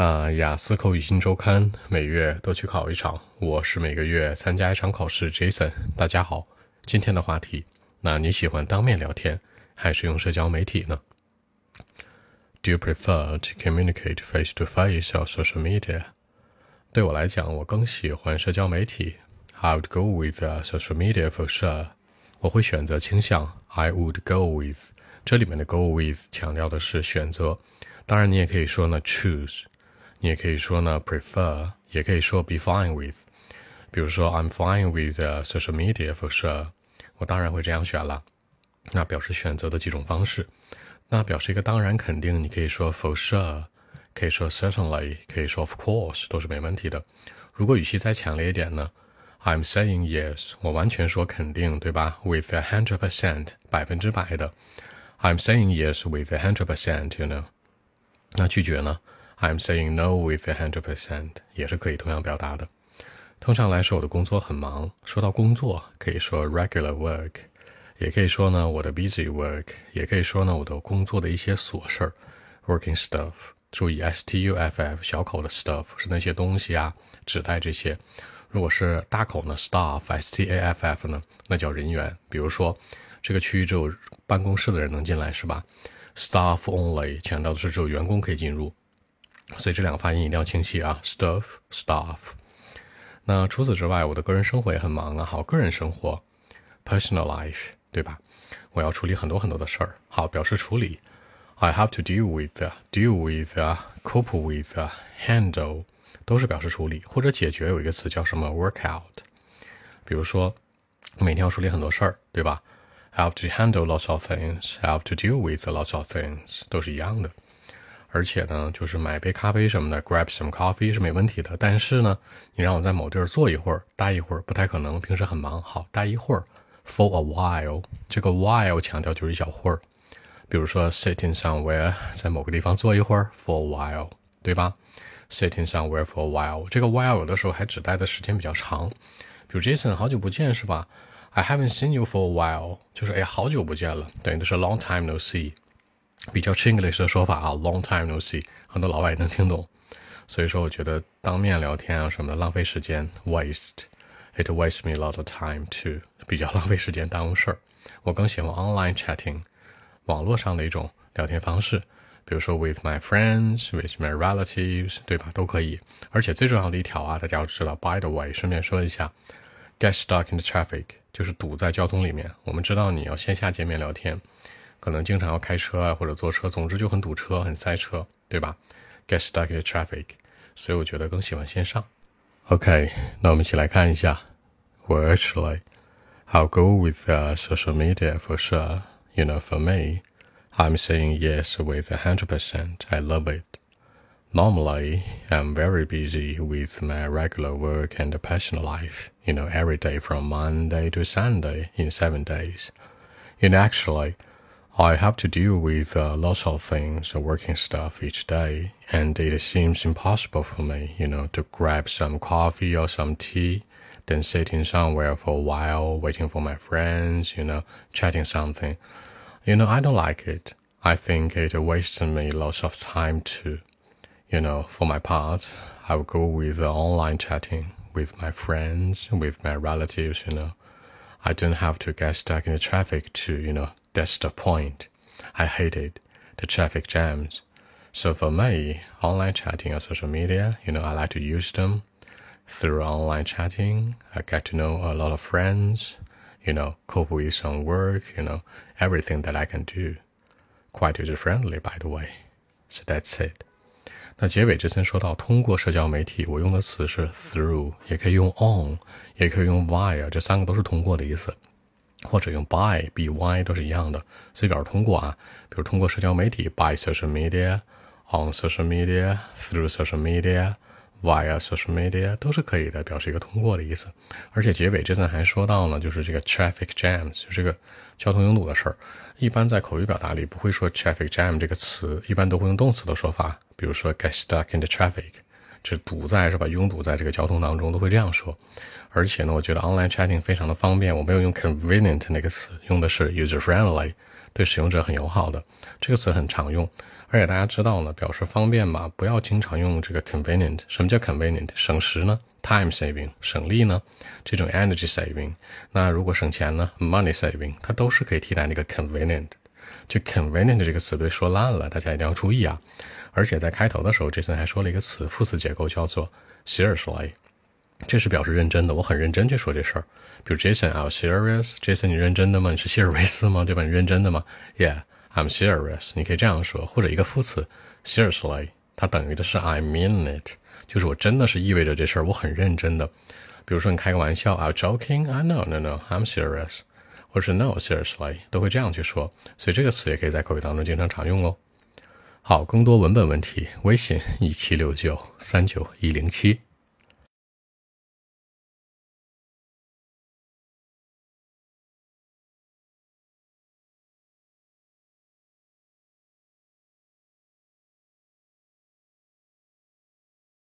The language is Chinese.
那雅思口语新周刊每月都去考一场，我是每个月参加一场考试。Jason，大家好，今天的话题，那你喜欢当面聊天还是用社交媒体呢？Do you prefer to communicate face to face or social media？对我来讲，我更喜欢社交媒体。I would go with social media for sure。我会选择倾向 I would go with。这里面的 go with 强调的是选择，当然你也可以说呢 choose。你也可以说呢，prefer，也可以说 be fine with。比如说，I'm fine with social media for sure。我当然会这样选了。那表示选择的几种方式。那表示一个当然肯定，你可以说 for sure，可以说 certainly，可以说 of course，都是没问题的。如果语气再强烈一点呢，I'm saying yes，我完全说肯定，对吧？With a hundred percent，百分之百的。I'm saying yes with a hundred percent，you know。那拒绝呢？I'm saying no with a hundred percent，也是可以同样表达的。通常来说，我的工作很忙。说到工作，可以说 regular work，也可以说呢我的 busy work，也可以说呢我的工作的一些琐事儿，working stuff。注意 s t u f f 小口的 stuff 是那些东西啊，指代这些。如果是大口呢，staff s t a f f 呢，那叫人员。比如说，这个区域只有办公室的人能进来，是吧？Staff only 强调的是只有员工可以进入。所以这两个发音一定要清晰啊，stuff staff。那除此之外，我的个人生活也很忙啊。好，个人生活，personal life，对吧？我要处理很多很多的事儿。好，表示处理，I have to deal with，deal with，cope with，handle，都是表示处理或者解决。有一个词叫什么？work out。比如说，每天要处理很多事儿，对吧？I have to handle lots of things，I have to deal with lots of things，都是一样的。 而且呢，就是买杯咖啡什么的，grab some coffee 是没问题的。但是呢，你让我在某地儿坐一会儿、待一会儿，不太可能。平时很忙，好，待一会儿，for a while。这个 while 强调就是一小会儿。比如说，sitting somewhere，在某个地方坐一会儿，for a while，对吧？sitting somewhere for a while，这个 while 有的时候还指待的时间比较长。比如 Jason，好久不见，是吧？I haven't seen you for a while，就是哎，好久不见了，等于的是 long time no see。比较 Chinglish 的说法啊，long time no see，很多老外也能听懂。所以说，我觉得当面聊天啊什么的浪费时间，waste，it wastes me a lot of time too，比较浪费时间耽误事儿。我更喜欢 online chatting，网络上的一种聊天方式，比如说 with my friends，with my relatives，对吧？都可以。而且最重要的一条啊，大家要知道，by the way，顺便说一下，get stuck in the traffic，就是堵在交通里面。我们知道你要线下见面聊天。可能经常要开车啊，或者坐车，总之就很堵车，很塞车，对吧？Get stuck in the traffic，所以我觉得更喜欢线上。OK，那我们一起来看一下。Well, actually, I'll go with uh, social media for sure. You know, for me, I'm saying yes with a hundred percent. I love it. Normally, I'm very busy with my regular work and personal life. You know, every day from Monday to Sunday in seven days. And actually, I have to deal with uh, lots of things, uh, working stuff each day, and it seems impossible for me, you know, to grab some coffee or some tea, then sitting somewhere for a while, waiting for my friends, you know, chatting something. You know, I don't like it. I think it wastes me lots of time too. You know, for my part, I would go with online chatting with my friends, with my relatives, you know. I don't have to get stuck in the traffic to, you know, that's the point. I hated the traffic jams. So for me, online chatting or social media, you know, I like to use them. Through online chatting, I get to know a lot of friends, you know, cope with some work, you know, everything that I can do. Quite user friendly, by the way. So that's it. 那结尾之前说到通过社交媒体，我用的词是 through，也可以用 on，也可以用 via，这三个都是通过的意思。 或者用 by b y 都是一样的，所以表示通过啊，比如通过社交媒体 by social media，on social media，through social media，via social media 都是可以的，表示一个通过的意思。而且结尾这次还说到呢，就是这个 traffic jams，就是个交通拥堵的事儿。一般在口语表达里不会说 traffic jam 这个词，一般都会用动词的说法，比如说 get stuck in the traffic，这堵在是吧？拥堵在这个交通当中都会这样说。而且呢，我觉得 online chatting 非常的方便，我没有用 convenient 那个词，用的是 user friendly，对使用者很友好的这个词很常用。而且大家知道呢，表示方便嘛，不要经常用这个 convenient。什么叫 convenient？省时呢？time saving，省力呢？这种 energy saving。那如果省钱呢？money saving，它都是可以替代那个 convenient。就 convenient 这个词被说烂了，大家一定要注意啊！而且在开头的时候，Jason 还说了一个词，副词结构叫做 seriously，这是表示认真的，我很认真去说这事儿。比如 Jason，I'm serious，Jason，你认真的吗？你是希尔维斯吗？对吧？你认真的吗？Yeah，I'm serious。你可以这样说，或者一个副词 seriously，它等于的是 I mean it，就是我真的是意味着这事儿，我很认真的。比如说你开个玩笑，I'm joking，I know，no，no，I'm serious。就是 No seriously 都会这样去说，所以这个词也可以在口语当中经常常用哦。好，更多文本问题，微信一七六九三九一零七。